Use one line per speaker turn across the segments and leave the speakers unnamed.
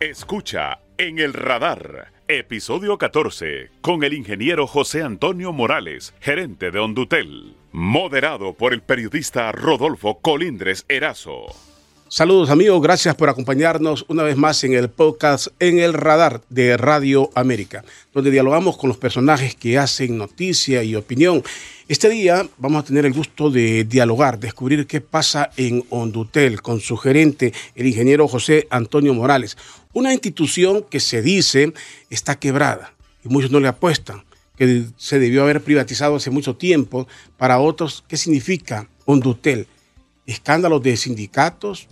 Escucha en el radar, episodio 14, con el ingeniero José Antonio Morales, gerente de Hondutel, moderado por el periodista Rodolfo Colindres Erazo.
Saludos amigos, gracias por acompañarnos una vez más en el podcast En el Radar de Radio América, donde dialogamos con los personajes que hacen noticia y opinión. Este día vamos a tener el gusto de dialogar, descubrir qué pasa en Hondutel con su gerente, el ingeniero José Antonio Morales, una institución que se dice está quebrada y muchos no le apuestan, que se debió haber privatizado hace mucho tiempo. Para otros, ¿qué significa Hondutel? Escándalos de sindicatos,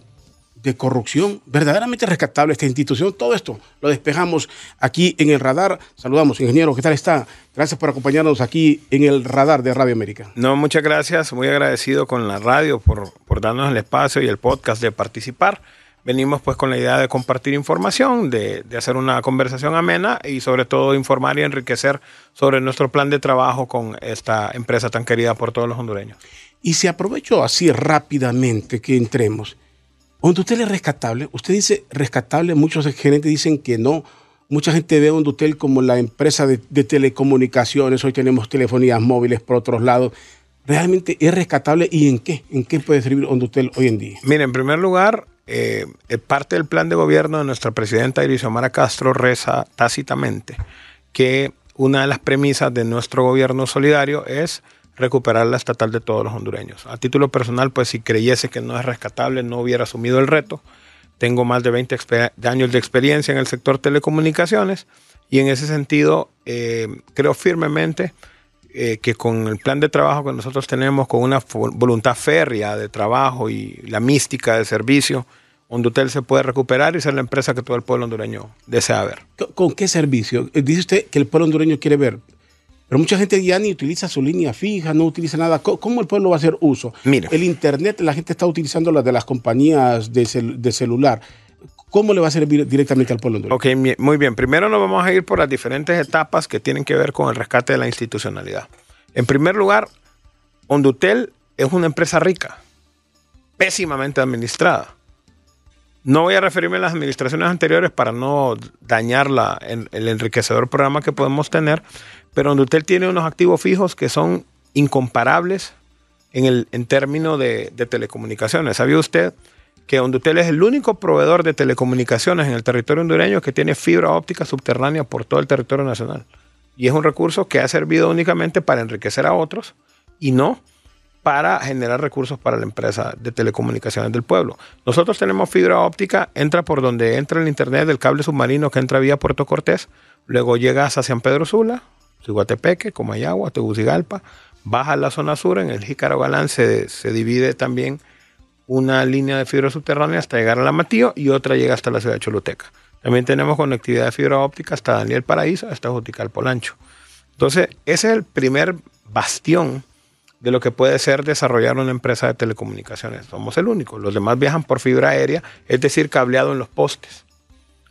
de corrupción, verdaderamente rescatable esta institución. Todo esto lo despejamos aquí en el radar. Saludamos, ingeniero, ¿qué tal está? Gracias por acompañarnos aquí en el radar de Radio América.
No, muchas gracias. Muy agradecido con la radio por, por darnos el espacio y el podcast de participar. Venimos pues con la idea de compartir información, de, de hacer una conversación amena y sobre todo informar y enriquecer sobre nuestro plan de trabajo con esta empresa tan querida por todos los hondureños.
Y si aprovecho así rápidamente que entremos, Hondutel es rescatable. Usted dice rescatable, muchos gerentes dicen que no. Mucha gente ve a Hondutel como la empresa de, telecomunicaciones. Hoy tenemos telefonías móviles por otros lados. ¿Realmente es rescatable y en qué? ¿En qué puede servir Hondutel hoy en día?
Mire, en primer lugar, eh, parte del plan de gobierno de nuestra presidenta Irisomara Castro reza tácitamente que una de las premisas de nuestro gobierno solidario es recuperar la estatal de todos los hondureños. A título personal, pues si creyese que no es rescatable, no hubiera asumido el reto. Tengo más de 20 años de experiencia en el sector telecomunicaciones y en ese sentido eh, creo firmemente eh, que con el plan de trabajo que nosotros tenemos, con una voluntad férrea de trabajo y la mística de servicio, Hondutel se puede recuperar y ser la empresa que todo el pueblo hondureño desea ver.
¿Con qué servicio? Dice usted que el pueblo hondureño quiere ver pero mucha gente ya ni utiliza su línea fija, no utiliza nada. ¿Cómo el pueblo va a hacer uso?
Mira.
El Internet, la gente está utilizando las de las compañías de, celular. ¿Cómo le va a servir directamente al pueblo?
Ok, muy bien. Primero nos vamos a ir por las diferentes etapas que tienen que ver con el rescate de la institucionalidad. En primer lugar, Hondutel es una empresa rica, pésimamente administrada. No voy a referirme a las administraciones anteriores para no dañar el enriquecedor programa que podemos tener, pero Hondutel tiene unos activos fijos que son incomparables en, en términos de, telecomunicaciones. ¿Sabía usted que Hondutel es el único proveedor de telecomunicaciones en el territorio hondureño que tiene fibra óptica subterránea por todo el territorio nacional? Y es un recurso que ha servido únicamente para enriquecer a otros y no para generar recursos para la empresa de telecomunicaciones del pueblo. Nosotros tenemos fibra óptica, entra por donde entra el internet del cable submarino que entra vía Puerto Cortés, luego llega hasta San Pedro Sula, Guatepeque, Comayagua, Tegucigalpa, baja la zona sur, en el Jícaro Galán se, divide también una línea de fibra subterránea hasta llegar a la Matío y otra llega hasta la ciudad de Choluteca. También tenemos conectividad de fibra óptica hasta Daniel Paraíso, hasta Jutical Polancho. Entonces, ese es el primer bastión de lo que puede ser desarrollar una empresa de telecomunicaciones. Somos el único. Los demás viajan por fibra aérea, es decir, cableado en los postes.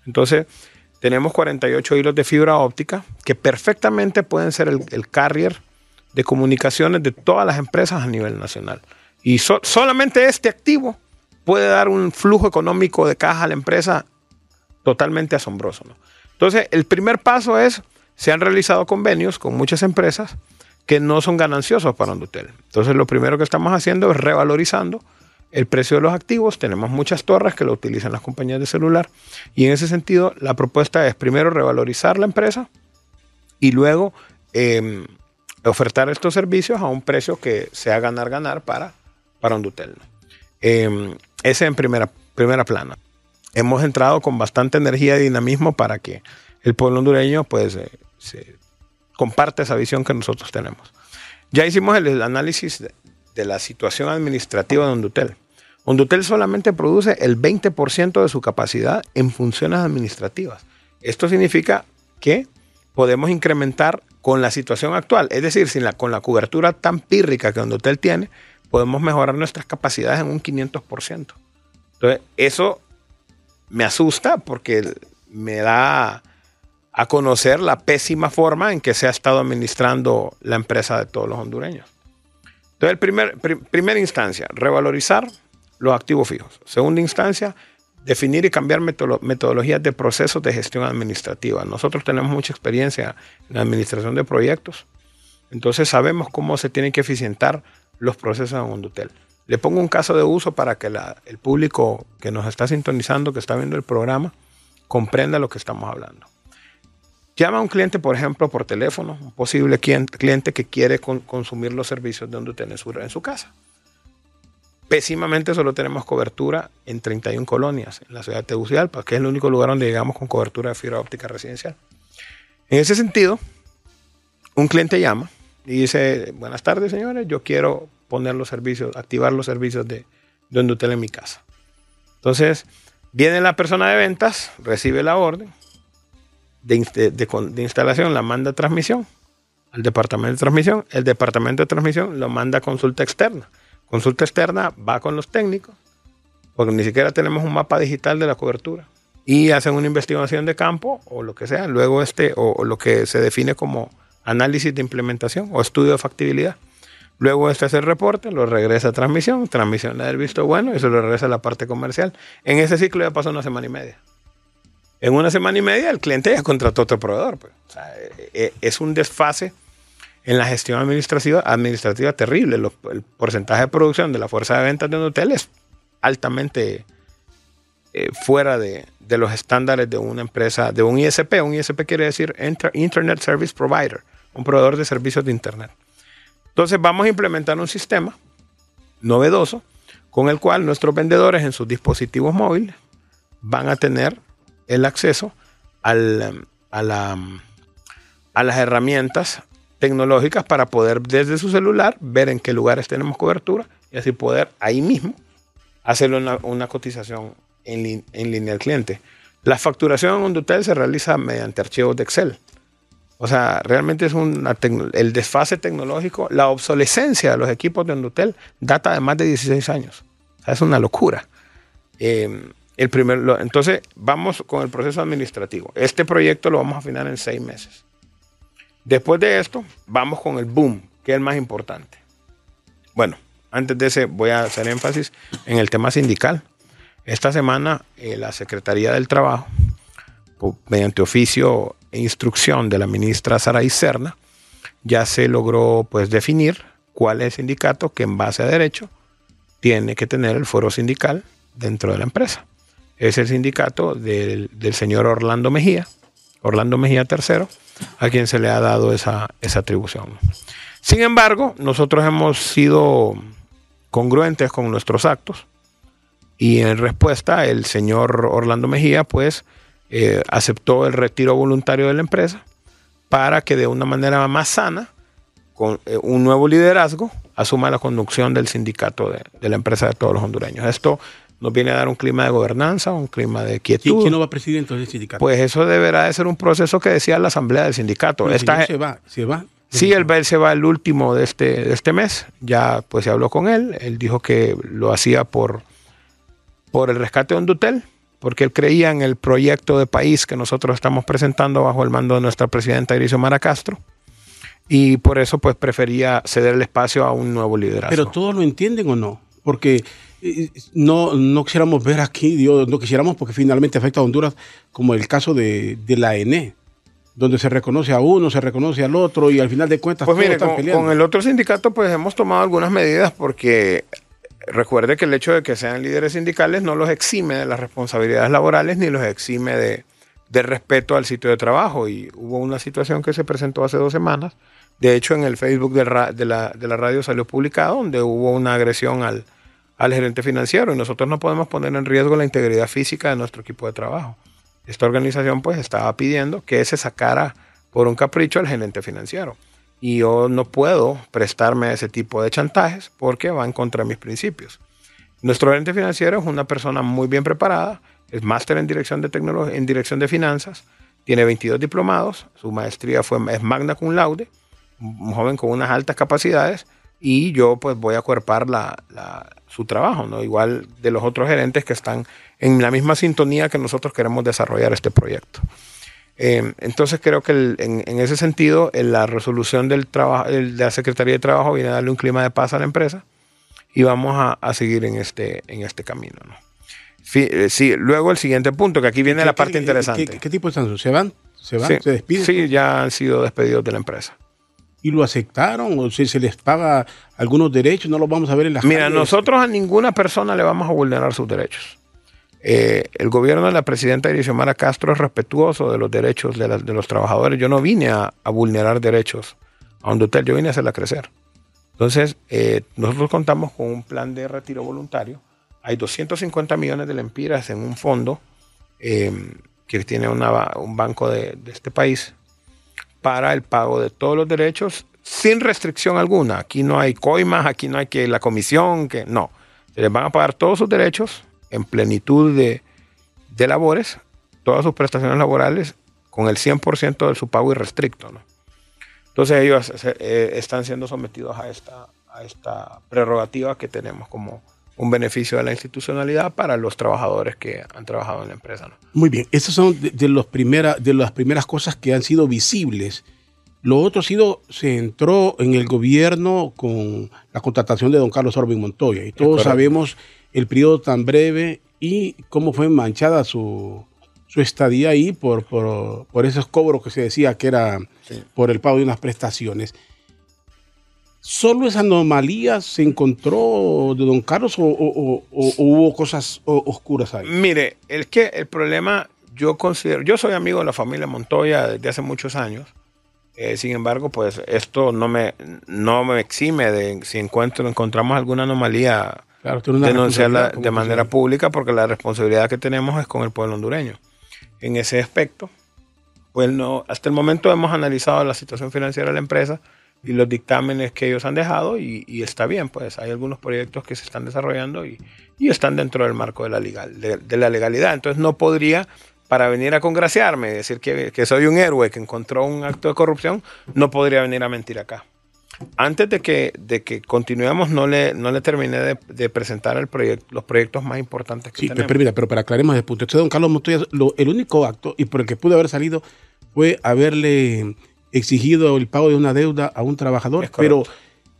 Entonces, tenemos 48 hilos de fibra óptica que perfectamente pueden ser el, carrier de comunicaciones de todas las empresas a nivel nacional. Y solamente este activo puede dar un flujo económico de caja a la empresa totalmente asombroso. Entonces, el primer paso es, se han realizado convenios con muchas empresas que no son gananciosos para Hondutel. Entonces, lo primero que estamos haciendo es revalorizando el precio de los activos. Tenemos muchas torres que lo utilizan las compañías de celular. Y en ese sentido, la propuesta es primero revalorizar la empresa y luego em, ofertar estos servicios a un precio que sea ganar-ganar para, para Hondutel. Eh, ese en primera, primera plana. Hemos entrado con bastante energía y dinamismo para que el pueblo hondureño pues, eh, comparte esa visión que nosotros tenemos. Ya hicimos el, análisis de, de, la situación administrativa de Hondutel. Hondutel solamente produce el 20% de su capacidad en funciones administrativas. Esto significa que podemos incrementar con la situación actual, es decir, sin la, con la cobertura tan pírrica que Hondutel tiene, podemos mejorar nuestras capacidades en un 500%. Entonces, eso me asusta porque me da a conocer la pésima forma en que se ha estado administrando la empresa de todos los hondureños. Entonces, primer, primera instancia, revalorizar los activos fijos. Segunda instancia, definir y cambiar metodologías de procesos de gestión administrativa. Nosotros tenemos mucha experiencia en administración de proyectos, entonces sabemos cómo se tienen que eficientar los procesos en Hondutel. Le pongo un caso de uso para que el público que nos está sintonizando, que está viendo el programa, comprenda lo que estamos hablando. Llama a un cliente, por ejemplo, por teléfono, un posible cliente que quiere consumir los servicios de Hondutel en su casa. Pésimamente solo tenemos cobertura en 31 colonias en la ciudad de Tegucigalpa, que es el único lugar donde llegamos con cobertura de fibra óptica residencial. En ese sentido, un cliente llama y dice, buenas tardes señores, yo quiero poner los servicios, activar los servicios de, de Hondutel en mi casa. Entonces, viene la persona de ventas, recibe la orden de, de instalación, la manda a transmisión al departamento de transmisión, el departamento de transmisión lo manda a consulta externa Consulta externa va con los técnicos, porque ni siquiera tenemos un mapa digital de la cobertura. Y hacen una investigación de campo o lo que sea, luego este, o, lo que se define como análisis de implementación o estudio de factibilidad. Luego este hace el reporte, lo regresa a transmisión, transmisión le da el visto bueno y se lo regresa a la parte comercial. En ese ciclo ya pasó una semana y media. En una semana y media el cliente ya contrató otro proveedor. Pues. E, e, es un desfase en la gestión administrativa, administrativa terrible. el porcentaje de producción de la fuerza de ventas de un hotel es altamente eh, fuera de, los estándares de una empresa, de un ISP. Un ISP quiere decir Internet Service Provider, un proveedor de servicios de Internet. Entonces vamos a implementar un sistema novedoso con el cual nuestros vendedores en sus dispositivos móviles van a tener el acceso al, a, la, a las herramientas tecnológicas para poder desde su celular ver en qué lugares tenemos cobertura y así poder ahí mismo hacerle una, cotización en, línea al cliente. La facturación en Hondutel se realiza mediante archivos de Excel. O sea, realmente es un el desfase tecnológico, la obsolescencia de los equipos de Hondutel data de más de 16 años. O sea, es una locura. Eh, el primer, entonces, vamos con el proceso administrativo. Este proyecto lo vamos a afinar en seis meses. Después de esto, vamos con el boom, que es el más importante. Bueno, antes de ese voy a hacer énfasis en el tema sindical. Esta semana eh, la Secretaría del Trabajo, mediante oficio e instrucción de la ministra Sara Serna, ya se logró pues definir cuál es el sindicato que en base a derecho tiene que tener el foro sindical dentro de la empresa. Es el sindicato del, del señor Orlando Mejía, Orlando Mejía III, a quien se le ha dado esa, atribución. Sin embargo, nosotros hemos sido congruentes con nuestros actos y en respuesta el señor Orlando Mejía pues eh, aceptó el retiro voluntario de la empresa para que de una manera más sana, con eh, un nuevo liderazgo, asuma la conducción del sindicato de, de, la empresa de todos los hondureños. Esto nos viene a dar un clima de gobernanza, un clima de quietud.
¿Quién no va presidente del sindicato?
Pues eso deberá de ser un proceso que decía la asamblea del sindicato.
Esta, se va, se va.
Sí, él, él se va el último de este, de este mes. Ya pues se habló con él. Él dijo que lo hacía por, por el rescate de Hondutel, porque él creía en el proyecto de país que nosotros estamos presentando bajo el mando de nuestra presidenta Iricio Mara Castro. Y por eso pues prefería ceder el espacio a un nuevo liderazgo.
Pero todos lo entienden o no? Porque no, no quisiéramos ver aquí, Dios, no quisiéramos porque finalmente afecta a Honduras, como el caso de, la ENE, donde se reconoce a uno, se reconoce al otro y al final de cuentas
pues mire, con, con, el otro sindicato pues hemos tomado algunas medidas porque recuerde que el hecho de que sean líderes sindicales no los exime de las responsabilidades laborales ni los exime de, respeto al sitio de trabajo. Y hubo una situación que se presentó hace dos semanas de hecho en el Facebook de, de, la, de la radio salió publicado donde hubo una agresión al, al gerente financiero y nosotros no podemos poner en riesgo la integridad física de nuestro equipo de trabajo. Esta organización pues estaba pidiendo que se sacara por un capricho al gerente financiero y yo no puedo prestarme a ese tipo de chantajes porque va en contra mis principios. Nuestro gerente financiero es una persona muy bien preparada, es máster en dirección de tecnología, en dirección de finanzas, tiene 22 diplomados, su maestría fue es magna cum laude, un joven con unas altas capacidades y yo pues voy a cuerpar la, su trabajo, ¿no? Igual de los otros gerentes que están en la misma sintonía que nosotros queremos desarrollar este proyecto. Eh, entonces creo que en, ese sentido la resolución del trabajo, de la Secretaría de Trabajo viene a darle un clima de paz a la empresa y vamos a, seguir en este, en este camino. eh, sí, luego el siguiente punto, que aquí viene la parte interesante.
¿qué, tipo de sanción? ¿Se van? ¿Se van? ¿Se despiden?
Sí, ya han sido despedidos de la empresa.
¿Y lo aceptaron? ¿O si se les paga algunos derechos? ¿No los vamos a ver en las
Mira, nosotros a ninguna persona le vamos a vulnerar sus derechos. Eh, el gobierno de la presidenta Xiomara Castro es respetuoso de los derechos de, los trabajadores. Yo no vine a, vulnerar derechos a un hotel, yo vine a hacerla crecer. Entonces, eh, nosotros contamos con un plan de retiro voluntario. Hay 250 millones de lempiras en un fondo eh, que tiene un banco de, este país para el pago de todos los derechos sin restricción alguna. Aquí no hay coimas, aquí no hay que la comisión, que no. Se les van a pagar todos sus derechos en plenitud de, labores, todas sus prestaciones laborales, con el 100% de su pago irrestricto. ¿no? Entonces ellos eh, están siendo sometidos a esta, a esta prerrogativa que tenemos como un beneficio de la institucionalidad para los trabajadores que han trabajado en la empresa. ¿no?
Muy bien, esas son de, los primera, de las primeras cosas que han sido visibles. Lo otro ha sido, se entró en el gobierno con la contratación de don Carlos Orbin Montoya y todos sabemos el periodo tan breve y cómo fue manchada su, estadía ahí por, por, esos cobros que se decía que era por el pago de unas prestaciones. ¿Solo esa anomalía se encontró de don Carlos o, hubo cosas oscuras ahí?
Mire, es que el problema, yo considero, yo soy amigo de la familia Montoya desde hace muchos años. Eh, sin embargo, pues esto no me, no me exime de si encuentro, encontramos alguna anomalía denunciarla de manera pública porque la responsabilidad que tenemos es con el pueblo hondureño. En ese aspecto, pues no, hasta el momento hemos analizado la situación financiera de la empresa y los dictámenes que ellos han dejado y, está bien, pues hay algunos proyectos que se están desarrollando y, están dentro del marco de la, legal, de, la legalidad. Entonces no podría, para venir a congraciarme, decir que, que soy un héroe que encontró un acto de corrupción, no podría venir a mentir acá antes de que, de que continuemos, no le, no le terminé de, presentar el proyecto, los proyectos más importantes que
sí, tenemos. Sí, pero para aclaremos el punto. Este don Carlos Montoya, el único acto y por el que pudo haber salido fue haberle exigido el pago de una deuda a un trabajador, pero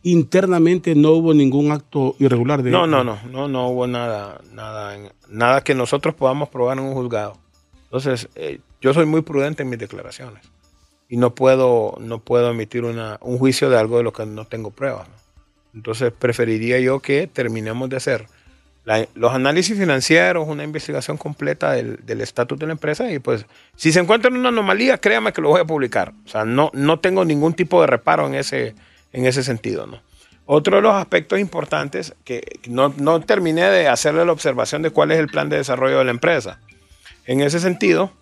internamente no hubo ningún acto irregular de
No, no, no, no, no hubo nada, nada, nada que nosotros podamos probar en un juzgado. Entonces, eh, yo soy muy prudente en mis declaraciones y no puedo, no puedo emitir una, un juicio de algo de lo que no tengo pruebas. Entonces preferiría yo que terminemos de hacer los análisis financieros, una investigación completa del estatus de la empresa y pues si se encuentra una anomalía, créame que lo voy a publicar. O sea, no, no tengo ningún tipo de reparo en ese, en ese sentido. ¿no? Otro de los aspectos importantes que no, no terminé de hacerle la observación de cuál es el plan de desarrollo de la empresa. En ese sentido,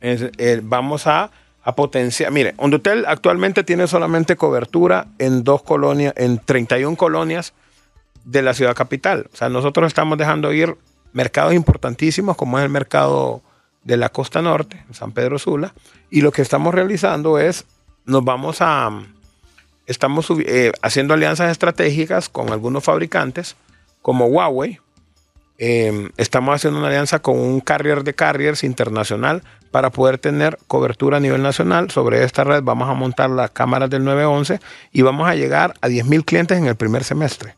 eh, vamos a a potenciar. Mire, Hondutel actualmente tiene solamente cobertura en dos colonias, en 31 colonias de la ciudad capital. O sea, nosotros estamos dejando ir mercados importantísimos como es el mercado de la costa norte, San Pedro Sula, y lo que estamos realizando es, nos vamos a, estamos eh, haciendo alianzas estratégicas con algunos fabricantes como Huawei, Em, estamos haciendo una alianza con un carrier de carriers internacional para poder tener cobertura a nivel nacional. Sobre esta red vamos a montar las cámaras del 911 y vamos a llegar a 10.000 clientes en el primer semestre.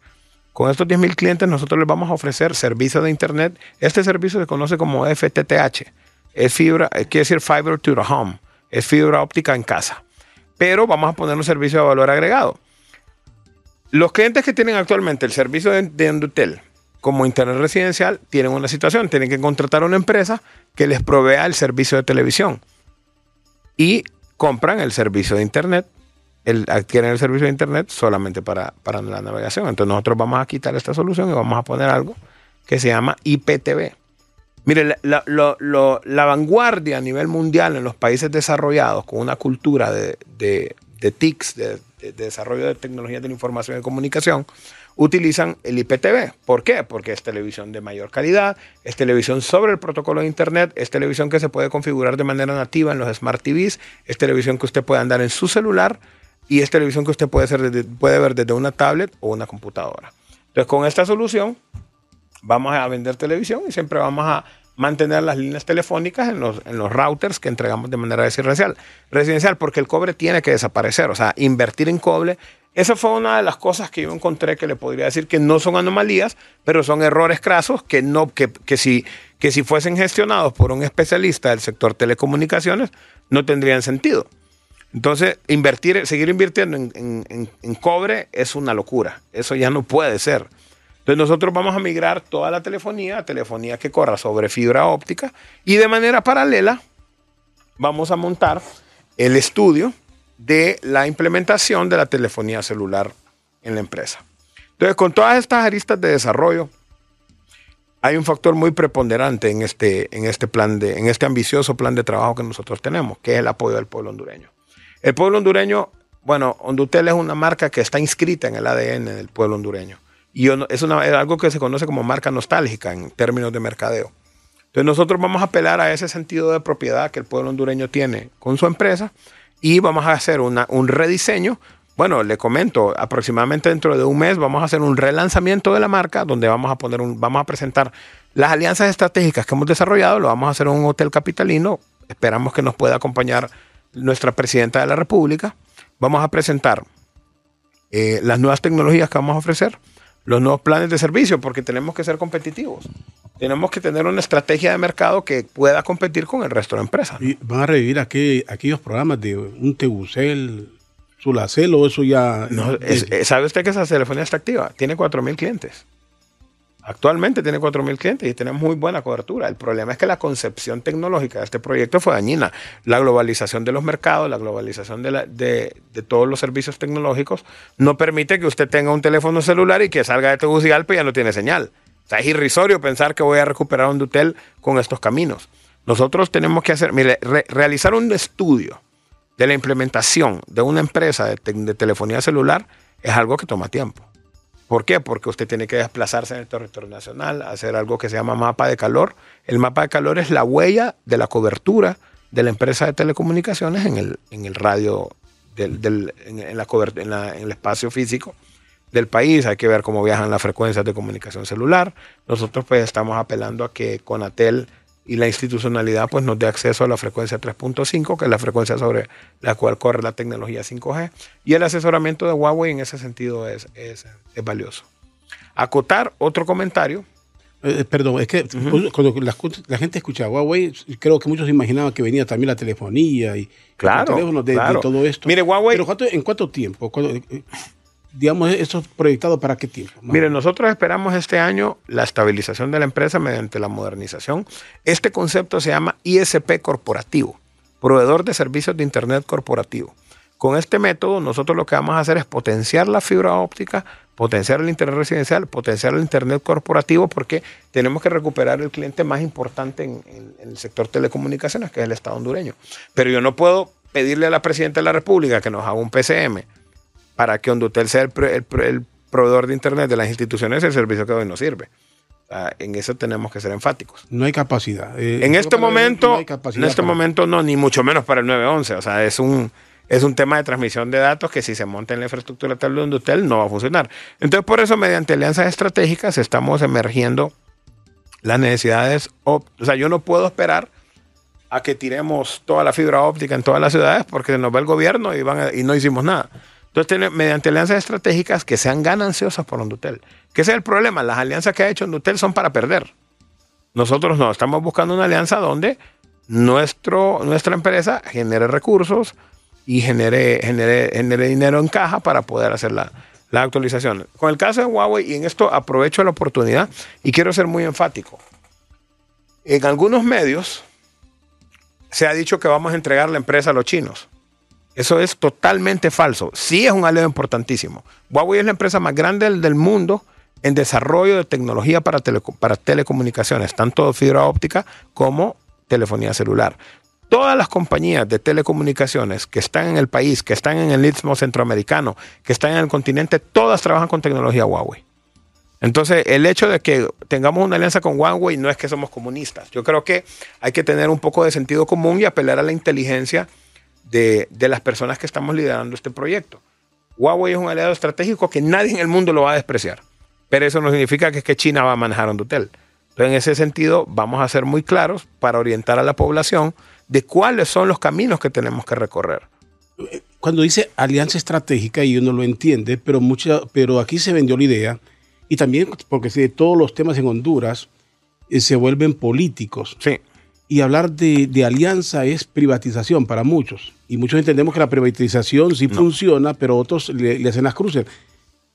Con estos 10.000 clientes nosotros les vamos a ofrecer servicio de Internet. Este servicio se conoce como FTTH. Es fibra, eh, quiere decir Fiber to the Home. Es fibra óptica en casa. Pero vamos a poner un servicio de valor agregado. Los clientes que tienen actualmente el servicio de Endutel, como internet residencial tienen una situación, tienen que contratar a una empresa que les provea el servicio de televisión y compran el servicio de internet, el, adquieren el servicio de internet solamente para, para la navegación. Entonces nosotros vamos a quitar esta solución y vamos a poner algo que se llama IPTV. Mire, la, la, vanguardia a nivel mundial en los países desarrollados con una cultura de, de, de TICs, de, de, desarrollo de tecnologías de la información y comunicación, utilizan el IPTV. ¿Por qué? Porque es televisión de mayor calidad, es televisión sobre el protocolo de Internet, es televisión que se puede configurar de manera nativa en los Smart TVs, es televisión que usted puede andar en su celular y es televisión que usted puede, hacer puede ver desde una tablet o una computadora. Entonces, con esta solución, vamos a vender televisión y siempre vamos a mantener las líneas telefónicas en los, en los routers que entregamos de manera residencial. Residencial, porque el cobre tiene que desaparecer. O sea, invertir en cobre Esa fue una de las cosas que yo encontré que le podría decir que no son anomalías, pero son errores crasos que, no, que, que, si, que si fuesen gestionados por un especialista del sector telecomunicaciones no tendrían sentido. Entonces, invertir, seguir invirtiendo en, cobre es una locura. Eso ya no puede ser. Entonces, nosotros vamos a migrar toda la telefonía a telefonía que corra sobre fibra óptica y de manera paralela vamos a montar el estudio de la implementación de la telefonía celular en la empresa. Entonces, con todas estas aristas de desarrollo, hay un factor muy preponderante en este, en este plan de, en este ambicioso plan de trabajo que nosotros tenemos, que es el apoyo del pueblo hondureño. El pueblo hondureño, bueno, Hondutel es una marca que está inscrita en el ADN del pueblo hondureño. Y es, una, algo que se conoce como marca nostálgica en términos de mercadeo. Entonces nosotros vamos a apelar a ese sentido de propiedad que el pueblo hondureño tiene con su empresa y vamos a hacer un rediseño. Bueno, le comento, aproximadamente dentro de un mes vamos a hacer un relanzamiento de la marca donde vamos a poner vamos a presentar las alianzas estratégicas que hemos desarrollado, lo vamos a hacer en un hotel capitalino. Esperamos que nos pueda acompañar nuestra presidenta de la República. Vamos a presentar eh, las nuevas tecnologías que vamos a ofrecer, los nuevos planes de servicio, porque tenemos que ser competitivos. Tenemos que tener una estrategia de mercado que pueda competir con el resto de empresas.
¿Y van a revivir aquellos programas de un Tegucel, Sulacel o eso ya?
¿Sabe usted que esa telefonía está activa? Tiene 4.000 clientes. Actualmente tiene 4.000 clientes y tenemos muy buena cobertura. El problema es que la concepción tecnológica de este proyecto fue dañina. La globalización de los mercados, la globalización de, de, todos los servicios tecnológicos no permite que usted tenga un teléfono celular y que salga de Tegucigalpa y ya no tiene señal. O sea, es irrisorio pensar que voy a recuperar un Dutel con estos caminos. Nosotros tenemos que hacer, mire, realizar un estudio de la implementación de una empresa de telefonía celular es algo que toma tiempo. ¿Por qué? Porque usted tiene que desplazarse en el territorio nacional, hacer algo que se llama mapa de calor. El mapa de calor es la huella de la cobertura de la empresa de telecomunicaciones en el, en el radio, del, en, la en, el espacio físico del país. Hay que ver cómo viajan las frecuencias de comunicación celular. Nosotros pues estamos apelando a que Conatel y la institucionalidad pues nos dé acceso a la frecuencia 3.5, que es la frecuencia sobre la cual corre la tecnología 5G, y el asesoramiento de Huawei en ese sentido es, es, es valioso. Acotar otro comentario.
Eh, perdón, es que cuando la, gente escuchaba Huawei, creo que muchos imaginaban que venía también la telefonía y
claro,
teléfonos de, todo esto.
Mire, Huawei.
Pero ¿en cuánto tiempo? Eh, digamos, ¿eso proyectado para qué tiempo?
Mire, nosotros esperamos este año la estabilización de la empresa mediante la modernización. Este concepto se llama ISP corporativo, proveedor de servicios de Internet corporativo. Con este método, nosotros lo que vamos a hacer es potenciar la fibra óptica, potenciar el Internet residencial, potenciar el Internet corporativo, porque tenemos que recuperar el cliente más importante en, en el sector telecomunicaciones, que es el Estado hondureño. Pero yo no puedo pedirle a la Presidenta de la República que nos haga un PCM para que Hondutel sea el, proveedor de Internet de las instituciones, el servicio que hoy nos sirve. en eso tenemos que ser enfáticos.
No hay capacidad.
Eh, en este momento, no en este momento no, ni mucho menos para el 911. O sea, es un, es un tema de transmisión de datos que si se monta en la infraestructura tal de Hondutel no va a funcionar. Entonces, por eso, mediante alianzas estratégicas, estamos emergiendo las necesidades. O sea, yo no puedo esperar a que tiremos toda la fibra óptica en todas las ciudades porque nos va el gobierno y, van y no hicimos nada. Entonces, mediante alianzas estratégicas que sean gananciosas por Hondutel. ¿Qué es el problema? Las alianzas que ha hecho Hondutel son para perder. Nosotros no, estamos buscando una alianza donde nuestro, nuestra empresa genere recursos y genere, genere, genere dinero en caja para poder hacer la, la actualización. Con el caso de Huawei, y en esto aprovecho la oportunidad y quiero ser muy enfático. En algunos medios se ha dicho que vamos a entregar la empresa a los chinos. Eso es totalmente falso. Sí es un aliado importantísimo. Huawei es la empresa más grande del, mundo en desarrollo de tecnología para, telecomunicaciones, tanto fibra óptica como telefonía celular. Todas las compañías de telecomunicaciones que están en el país, que están en el istmo centroamericano, que están en el continente, todas trabajan con tecnología Huawei. Entonces, el hecho de que tengamos una alianza con Huawei no es que somos comunistas. Yo creo que hay que tener un poco de sentido común y apelar a la inteligencia de, las personas que estamos liderando este proyecto. Huawei es un aliado estratégico que nadie en el mundo lo va a despreciar, pero eso no significa que, que China va a manejar Hondutel. Entonces, en ese sentido, vamos a ser muy claros para orientar a la población de cuáles son los caminos que tenemos que recorrer.
cuando dice alianza estratégica y uno lo entiende, pero, mucha, pero aquí se vendió la idea y también porque si todos los temas en Honduras eh, se vuelven políticos.
Sí.
Y hablar de, de, alianza es privatización para muchos. Y muchos entendemos que la privatización sí funciona, pero otros le, le, hacen las cruces.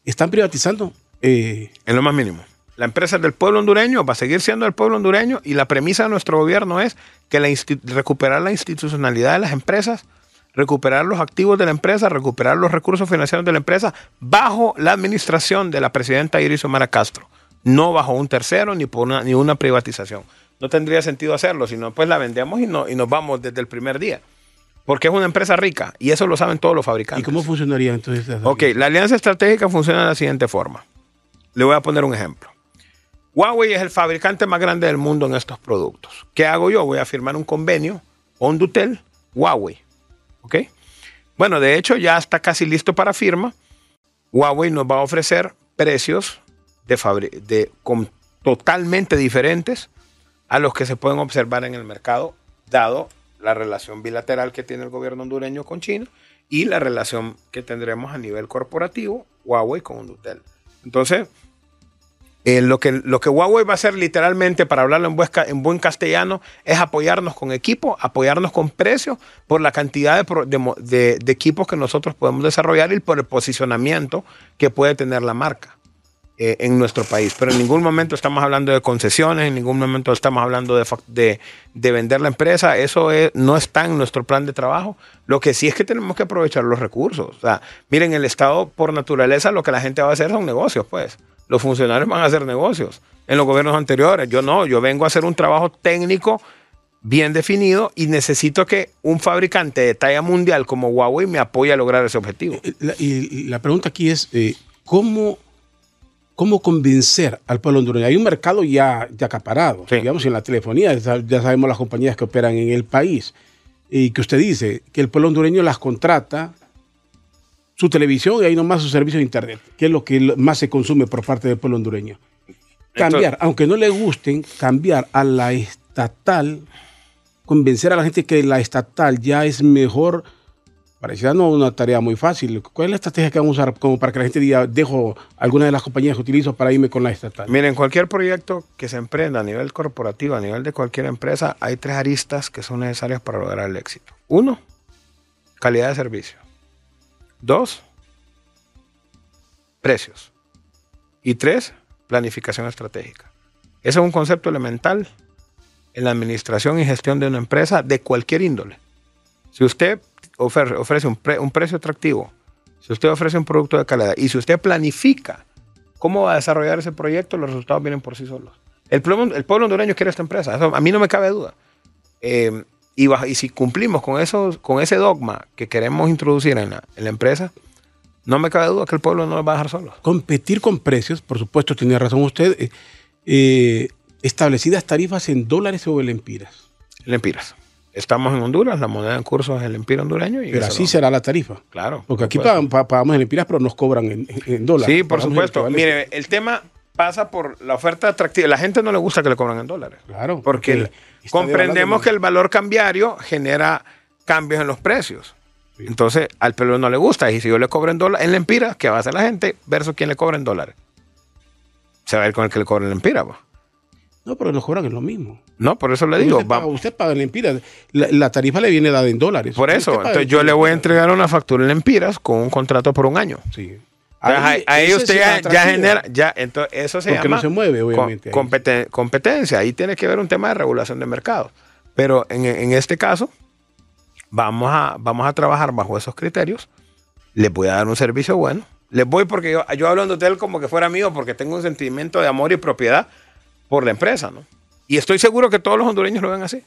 ¿Están privatizando?
Eh, en lo más mínimo. La empresa es del pueblo hondureño, va a seguir siendo del pueblo hondureño y la premisa de nuestro gobierno es que la recuperar la institucionalidad de las empresas, recuperar los activos de la empresa, recuperar los recursos financieros de la empresa bajo la administración de la presidenta Iris Omar Castro, no bajo un tercero ni por una, ni una privatización. No tendría sentido hacerlo, sino pues la vendemos y, no, y nos vamos desde el primer día. Porque es una empresa rica y eso lo saben todos los fabricantes.
¿Y cómo funcionaría entonces?
Ok, la alianza estratégica funciona de la siguiente forma. Le voy a poner un ejemplo. Huawei es el fabricante más grande del mundo en estos productos. ¿Qué hago yo? Voy a firmar un convenio Hondutel Huawei. ¿Ok? Bueno, de hecho ya está casi listo para firma. Huawei nos va a ofrecer precios de, de totalmente diferentes a los que se pueden observar en el mercado, dado la relación bilateral que tiene el gobierno hondureño con China y la relación que tendremos a nivel corporativo Huawei con Hondutel. Entonces, eh, lo, que, lo que Huawei va a hacer literalmente, para hablarlo en, en buen castellano, es apoyarnos con equipo, apoyarnos con precio por la cantidad de, de, equipos que nosotros podemos desarrollar y por el posicionamiento que puede tener la marca eh, en nuestro país. Pero en ningún momento estamos hablando de concesiones, en ningún momento estamos hablando de, de vender la empresa. Eso no está en nuestro plan de trabajo. Lo que sí es que tenemos que aprovechar los recursos. O sea, miren, el Estado por naturaleza lo que la gente va a hacer son negocios, pues los funcionarios van a hacer negocios. En los gobiernos anteriores, yo no, yo vengo a hacer un trabajo técnico bien definido y necesito que un fabricante de talla mundial como Huawei me apoye a lograr ese objetivo.
Eh, y la pregunta aquí es, eh, ¿cómo, ¿cómo convencer al pueblo hondureño? Hay un mercado ya, ya acaparado, digamos, en la telefonía, ya sabemos las compañías que operan en el país, y que usted dice que el pueblo hondureño las contrata su televisión y ahí nomás su servicio de internet, que es lo que más se consume por parte del pueblo hondureño. Cambiar, aunque no le gusten, cambiar a la estatal, convencer a la gente que la estatal ya es mejor, parecía no una tarea muy fácil. ¿Cuál es la estrategia que vamos a usar como para que la gente diga, dejo alguna de las compañías que utilizo para irme con la estatal?
Miren, cualquier proyecto que se emprenda a nivel corporativo, a nivel de cualquier empresa, hay tres aristas que son necesarias para lograr el éxito. Uno, calidad de servicio. Dos, precios. Y tres, planificación estratégica. Ese es un concepto elemental en la administración y gestión de una empresa de cualquier índole. Si usted ofrece un, precio atractivo, si usted ofrece un producto de calidad y si usted planifica cómo va a desarrollar ese proyecto, los resultados vienen por sí solos. El pueblo, el pueblo hondureño quiere esta empresa, a mí no me cabe duda. Eh, y, y si cumplimos con, eso, con ese dogma que queremos introducir en la, en la empresa, no me cabe duda que el pueblo no lo va a dejar solo.
Competir con precios, por supuesto, tiene razón usted. Eh, eh, establecidas tarifas en dólares o en lempiras.
Lempiras. Estamos en Honduras, la moneda en curso es el empira hondureño. Y
pero así será la tarifa.
Claro.
Porque aquí pagamos, en lempiras, pero nos cobran en, dólares.
Sí, por supuesto. Mire, el tema pasa por la oferta atractiva. La gente no le gusta que le cobran en dólares.
Claro.
Porque comprendemos que el valor cambiario genera cambios en los precios. Entonces, al pelo no le gusta. Y si yo le cobro en dólares, en la empira, ¿qué va a hacer la gente versus quién le cobra en dólares? Se va a ir con el que le cobra en la empira.
No, pero nos cobran es lo mismo.
No, por eso le digo.
Usted paga, en Empiras. La, tarifa le viene dada en dólares.
Por eso. Entonces, yo le voy a entregar una factura en Empiras con un contrato por un año.
Sí.
Ahí, usted ya, genera, ya, entonces eso se
Porque no se mueve, obviamente.
competencia, ahí tiene que ver un tema de regulación de mercado. Pero en, este caso, vamos a, vamos a trabajar bajo esos criterios. Les voy a dar un servicio bueno. Les voy porque yo, yo hablo de hotel como que fuera mío, porque tengo un sentimiento de amor y propiedad por la empresa, ¿no? Y estoy seguro que todos los hondureños lo ven así.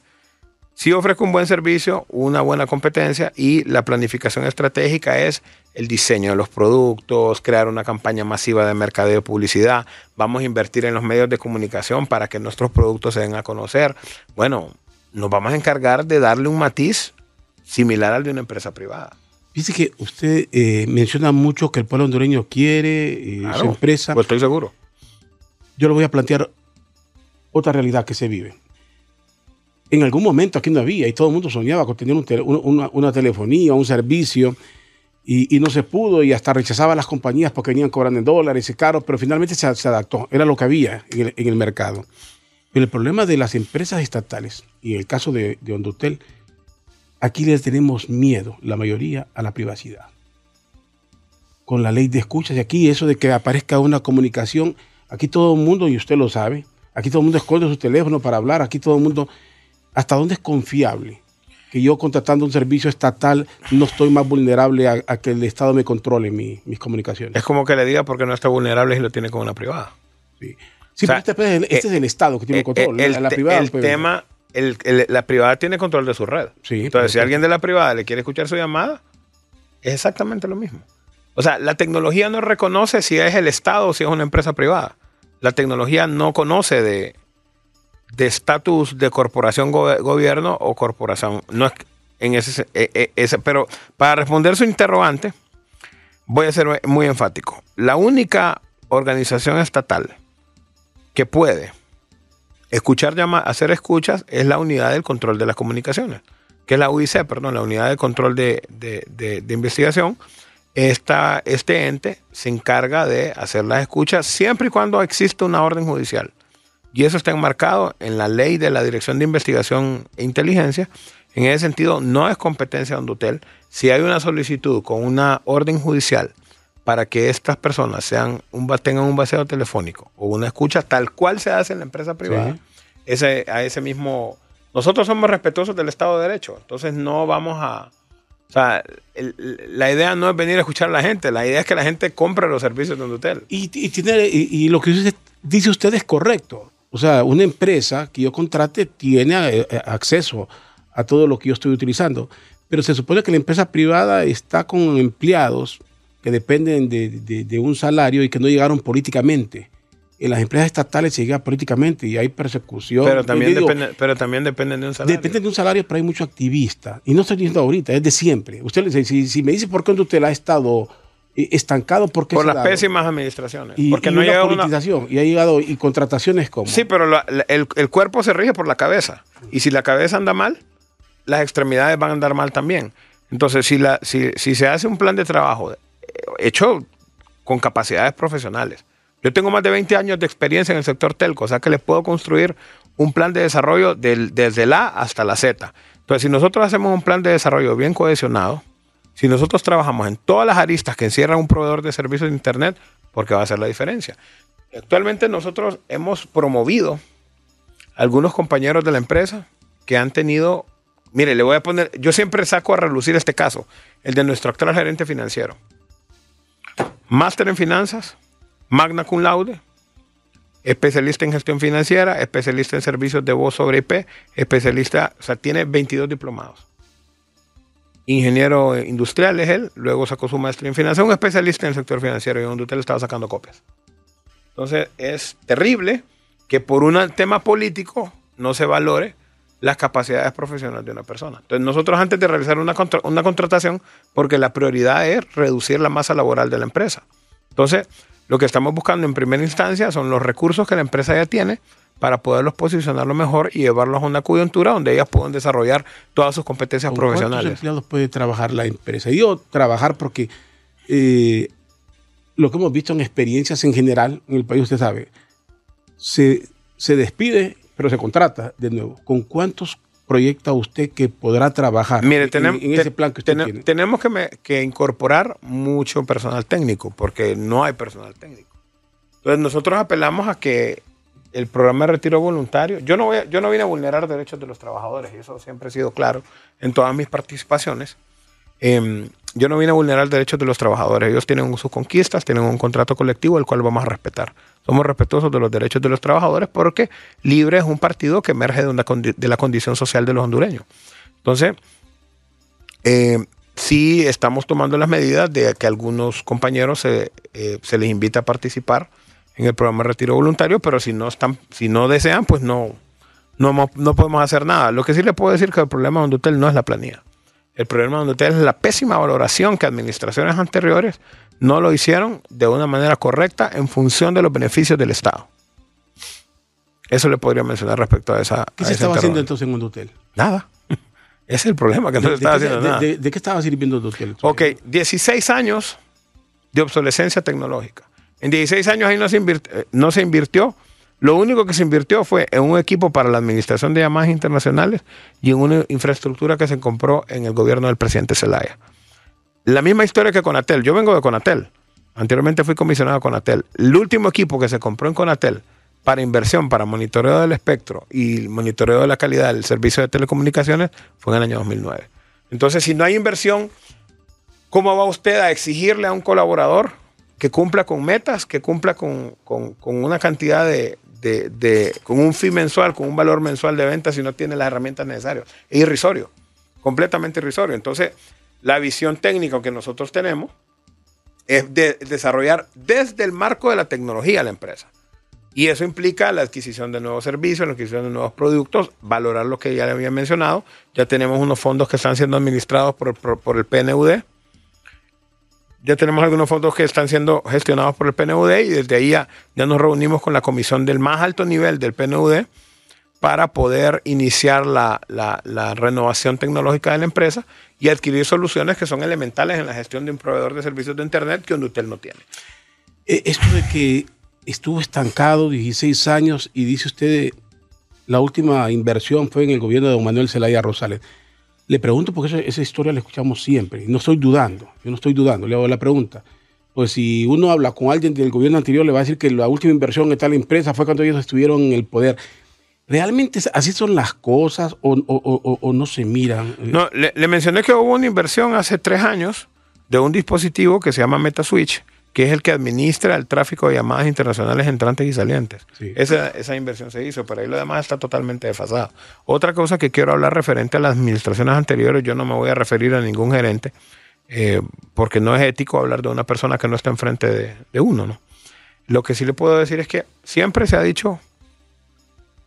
Si ofrezco un buen servicio, una buena competencia y la planificación estratégica es el diseño de los productos, crear una campaña masiva de mercadeo y publicidad. Vamos a invertir en los medios de comunicación para que nuestros productos se den a conocer. Bueno, nos vamos a encargar de darle un matiz similar al de una empresa privada.
Dice que usted eh, menciona mucho que el pueblo hondureño quiere eh, su empresa.
Pues estoy seguro.
Yo le voy a plantear otra realidad que se vive en algún momento aquí no había y todo el mundo soñaba con tener una, telefonía, un servicio. y, no se pudo y hasta rechazaba a las compañías porque venían cobrando en dólares y caros, pero finalmente se, adaptó, era lo que había en el, mercado. Pero el problema de las empresas estatales y el caso de, de Hondutel, aquí les tenemos miedo, la mayoría, a la privacidad. Con la ley de escuchas y aquí eso de que aparezca una comunicación, aquí todo el mundo, y usted lo sabe, aquí todo el mundo esconde su teléfono para hablar, aquí todo el mundo, ¿hasta dónde es confiable? que yo contratando un servicio estatal no estoy más vulnerable a, que el Estado me controle mis comunicaciones.
Es como que le diga porque no está vulnerable si lo tiene con una privada.
Sí, sí pero este, este, es el Estado que tiene
eh,
control.
El, la privada, el pues, tema, la privada tiene control de su red. Sí, Entonces, si alguien de la privada le quiere escuchar su llamada, es exactamente lo mismo. O sea, la tecnología no reconoce si es el Estado o si es una empresa privada. La tecnología no conoce de, estatus de corporación gobierno o corporación. No es en ese, e, e, ese, pero para responder su interrogante, voy a ser muy enfático. La única organización estatal que puede escuchar llamadas, hacer escuchas es la unidad del control de las comunicaciones, que es la UIC, perdón, la unidad de control de, de, de investigación. Esta, este ente se encarga de hacer las escuchas siempre y cuando exista una orden judicial. Y eso está enmarcado en la ley de la Dirección de Investigación e Inteligencia. En ese sentido, no es competencia de Ondutel. Si hay una solicitud con una orden judicial para que estas personas sean un, tengan un baseo telefónico o una escucha tal cual se hace en la empresa privada, ese, a ese mismo... Nosotros somos respetuosos del Estado de Derecho, entonces no vamos a... O sea, la idea no es venir a escuchar a la gente, la idea es que la gente compre los servicios de Ondutel.
Y, y, y lo que dice usted es correcto. O sea, una empresa que yo contrate tiene eh, eh, acceso a todo lo que yo estoy utilizando, pero se supone que la empresa privada está con empleados que dependen de, un salario y que no llegaron políticamente. En las empresas estatales se llega políticamente y hay persecución.
Pero también, depende, pero también dependen de un salario.
Dependen de un salario, pero hay mucho activista. Y no estoy diciendo ahorita, es de siempre. Usted, si, si me dice por qué usted ha estado estancado porque
por las pésimas administraciones
y,
porque
no hay politización y ha llegado y contrataciones como
sí pero el, cuerpo se rige por la cabeza y si la cabeza anda mal las extremidades van a andar mal también entonces si la si, se hace un plan de trabajo eh, hecho con capacidades profesionales yo tengo más de 20 años de experiencia en el sector telco o sea que les puedo construir un plan de desarrollo desde la A hasta la Z entonces si nosotros hacemos un plan de desarrollo bien cohesionado si nosotros trabajamos en todas las aristas que encierra un proveedor de servicios de Internet, porque va a ser la diferencia. Actualmente nosotros hemos promovido algunos compañeros de la empresa que han tenido, mire, le voy a poner, yo siempre saco a relucir este caso, el de nuestro actual gerente financiero. Máster en finanzas, magna cum laude, especialista en gestión financiera, especialista en servicios de voz sobre IP, especialista, o sea, tiene 22 diplomados ingeniero industrial es él, luego sacó su maestría en finanzas, un especialista en el sector financiero y donde usted le estaba sacando copias. Entonces es terrible que por un tema político no se valore las capacidades profesionales de una persona. Entonces nosotros antes de realizar una, una contratación, porque la prioridad es reducir la masa laboral de la empresa. Entonces, lo que estamos buscando en primera instancia son los recursos que la empresa ya tiene para poderlos posicionarlo mejor y llevarlos a una coyuntura donde ellas puedan desarrollar todas sus competencias profesionales. ¿Cuántos
empleados puede trabajar la empresa? Digo trabajar porque eh, lo que hemos visto en experiencias en general en el país, usted sabe, se, se despide, pero se contrata de nuevo. ¿Con cuántos proyecta usted que podrá trabajar
Mire, tenemos, en, ese plan que usted tiene? Tenemos que, que incorporar mucho personal técnico, porque no hay personal técnico. Entonces nosotros apelamos a que el programa de retiro voluntario, yo no, voy yo no vine a vulnerar derechos de los trabajadores, y eso siempre ha sido claro en todas mis participaciones. Em, yo no vine a vulnerar derechos de los trabajadores, ellos tienen sus conquistas, tienen un contrato colectivo el cual vamos a respetar. Somos respetuosos de los derechos de los trabajadores porque Libre es un partido que emerge de, de la condición social de los hondureños. Entonces, eh, sí estamos tomando las medidas de que algunos compañeros se, eh, se les invita a participar en el programa de retiro voluntario, pero si no están, si no desean, pues no, no, no podemos hacer nada. Lo que sí le puedo decir que el problema de Hondutel no es la planilla. El problema de Hondutel es la pésima valoración que administraciones anteriores no lo hicieron de una manera correcta en función de los beneficios del Estado. Eso le podría mencionar respecto a esa.
¿Qué se estaba haciendo entonces en Hondutel?
Nada. Ese es el problema, que no
¿De,
se estaba haciendo
de-
nada.
de- de qué estaba sirviendo Dotel?
Ok, 16 años de obsolescencia tecnológica. En 16 años ahí no se, eh, no se invirtió. Lo único que se invirtió fue en un equipo para la administración de llamadas internacionales y en una infraestructura que se compró en el gobierno del presidente Zelaya. La misma historia que Conatel. Yo vengo de Conatel. Anteriormente fui comisionado de Conatel. El último equipo que se compró en Conatel para inversión, para monitoreo del espectro y monitoreo de la calidad del servicio de telecomunicaciones fue en el año 2009. Entonces, si no hay inversión, ¿cómo va usted a exigirle a un colaborador que cumpla con metas, que cumpla con- con una cantidad de, de- con un fee mensual, con un valor mensual de ventas si no tiene las herramientas necesarias? Es irrisorio, completamente irrisorio. Entonces, la visión técnica que nosotros tenemos es de desarrollar desde el marco de la tecnología la empresa. Y eso implica la adquisición de nuevos servicios, la adquisición de nuevos productos, valorar lo que ya le había mencionado. Ya tenemos unos fondos que están siendo administrados por, por- por el PNUD. Ya tenemos algunos fondos que están siendo gestionados por el PNUD y desde ahí ya, ya nos reunimos con la comisión del más alto nivel del PNUD para poder iniciar la, la- la renovación tecnológica de la empresa y adquirir soluciones que son elementales en la gestión de un proveedor de servicios de Internet que Ondutel no tiene.
Eh, Esto de que estuvo estancado 16 años y dice usted la última inversión fue en el gobierno de don Manuel Zelaya Rosales. Le pregunto porque esa historia la escuchamos siempre no estoy dudando, yo no estoy dudando, le hago la pregunta. Pues si uno habla con alguien del gobierno anterior, le va a decir que la última inversión en tal empresa fue cuando ellos estuvieron en el poder. ¿Realmente así son las cosas o no se miran?
No, le, le mencioné que hubo una inversión hace tres años de un dispositivo que se llama MetaSwitch, que es el que administra el tráfico de llamadas internacionales entrantes y salientes.
Sí.
Esa, esa inversión se hizo, pero ahí lo demás está totalmente desfasado. Otra cosa que quiero hablar referente a las administraciones anteriores, yo no me voy a referir a ningún gerente, eh, porque no es ético hablar de una persona que no está enfrente de, de uno, ¿no? Lo que sí le puedo decir es que siempre se ha dicho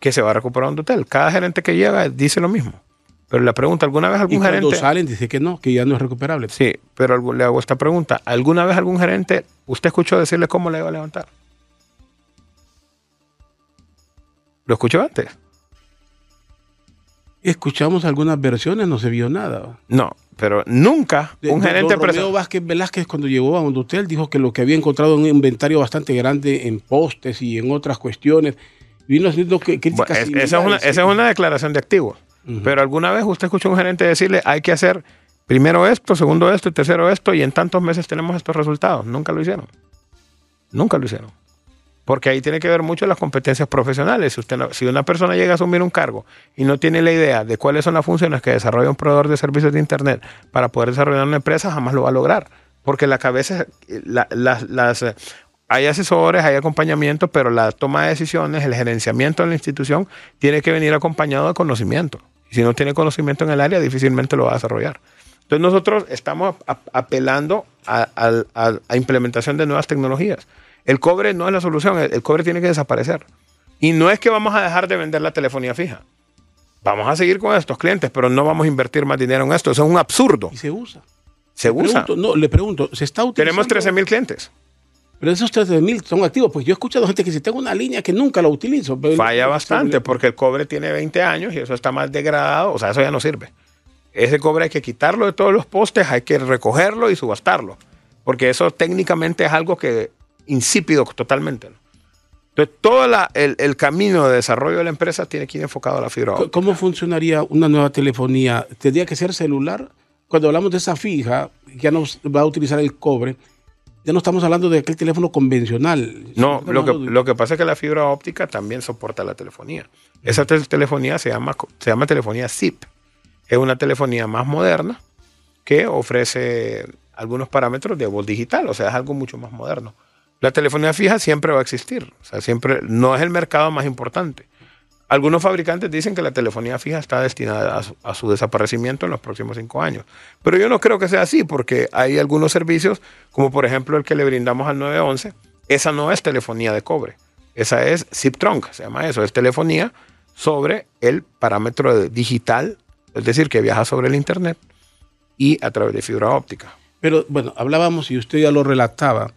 que se va a recuperar un hotel. Cada gerente que llega dice lo mismo. Pero la pregunta, ¿alguna vez
y
algún
cuando
gerente...
salen dice que no, que ya no es recuperable.
Sí, pero le hago esta pregunta. ¿Alguna vez algún gerente, usted escuchó decirle cómo le iba a levantar? ¿Lo escuchó antes?
Escuchamos algunas versiones, no se vio nada.
No, pero nunca un
de-
gerente
don Romeo Vázquez Velázquez cuando llegó a Hondutel dijo que lo que había encontrado un inventario bastante grande en postes y en otras cuestiones vino haciendo
Bueno,
críticas
es- esa, es una, esa es una declaración de activos. Pero alguna vez usted escuchó a un gerente decirle hay que hacer primero esto, segundo esto y tercero esto y en tantos meses tenemos estos resultados. Nunca lo hicieron. Nunca lo hicieron. Porque ahí tiene que ver mucho las competencias profesionales. Si, usted no- si una persona llega a asumir un cargo y no tiene la idea de cuáles son las funciones que desarrolla un proveedor de servicios de Internet para poder desarrollar una empresa, jamás lo va a lograr. Porque la cabeza, la- las, las, hay asesores, hay acompañamiento, pero la toma de decisiones, el gerenciamiento de la institución tiene que venir acompañado de conocimiento. Y si no tiene conocimiento en el área, difícilmente lo va a desarrollar. Entonces nosotros estamos apelando a, a- a- a implementación de nuevas tecnologías. El cobre no es la solución, el, el cobre tiene que desaparecer. Y no es que vamos a dejar de vender la telefonía fija. Vamos a seguir con estos clientes, pero no vamos a invertir más dinero en esto. Eso es un absurdo.
y se usa.
Se usa.
Pregunto, no, le pregunto, ¿se está utilizando?
Tenemos 13 mil clientes.
Pero esos 13 mil son activos. Pues yo he escuchado gente que si tengo una línea que nunca la utilizo. pero-
Falla bastante porque el cobre tiene 20 años y eso está más degradado. O sea, eso ya no sirve. Ese cobre hay que quitarlo de todos los postes, hay que recogerlo y subastarlo. Porque eso técnicamente es algo que insípido totalmente. ¿no? Entonces, todo la- el, el camino de desarrollo de la empresa tiene que ir enfocado a la fibra óptica.
¿Cómo funcionaría una nueva telefonía? ¿Tendría que ser celular? Cuando hablamos de esa fija, ya no va a utilizar el cobre. Ya no estamos hablando de aquel teléfono convencional.
No, lo que, lo que pasa es que la fibra óptica también soporta la telefonía. Esa te- telefonía se llama, se llama telefonía SIP. Es una telefonía más moderna que ofrece algunos parámetros de voz digital, o sea, es algo mucho más moderno. La telefonía fija siempre va a existir, o sea, siempre no es el mercado más importante. Algunos fabricantes dicen que la telefonía fija está destinada a su, a su desaparecimiento en los próximos cinco años. Pero yo no creo que sea así, porque hay algunos servicios, como por ejemplo el que le brindamos al 911, esa no es telefonía de cobre. Esa es SIP trunk, se llama eso, es telefonía sobre el parámetro digital, es decir, que viaja sobre el Internet y a través de fibra óptica.
Pero bueno, hablábamos y usted ya lo relataba.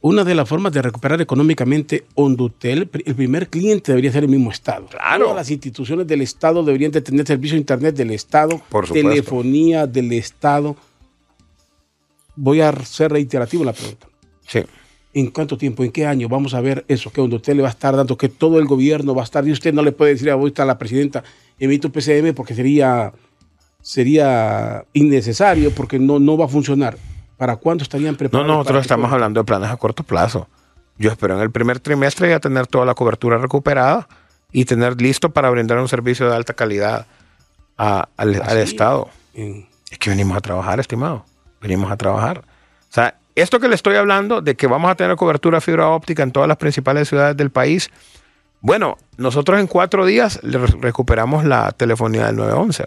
Una de las formas de recuperar económicamente Hondutel, el primer cliente debería ser el mismo Estado.
Claro.
Todas las instituciones del Estado deberían de tener servicio de Internet del Estado,
Por
telefonía del Estado. Voy a ser reiterativo en la pregunta.
Sí.
¿En cuánto tiempo, en qué año vamos a ver eso? Que Hondutel le va a estar dando, que todo el gobierno va a estar, y usted no le puede decir a la presidenta, emito PCM porque sería, sería innecesario, porque no, no va a funcionar. ¿Para cuándo estarían
No,
preparados?
nosotros
para que
estamos hablando de planes a corto plazo. Yo espero en el primer trimestre ya tener toda la cobertura recuperada y tener listo para brindar un servicio de alta calidad a- al, al
Así.
Estado.
En-
Es que venimos a trabajar, estimado. Venimos a trabajar. O sea, esto que le estoy hablando de que vamos a tener cobertura fibra óptica en todas las principales ciudades del país, bueno, nosotros en cuatro días recuperamos la telefonía del 911.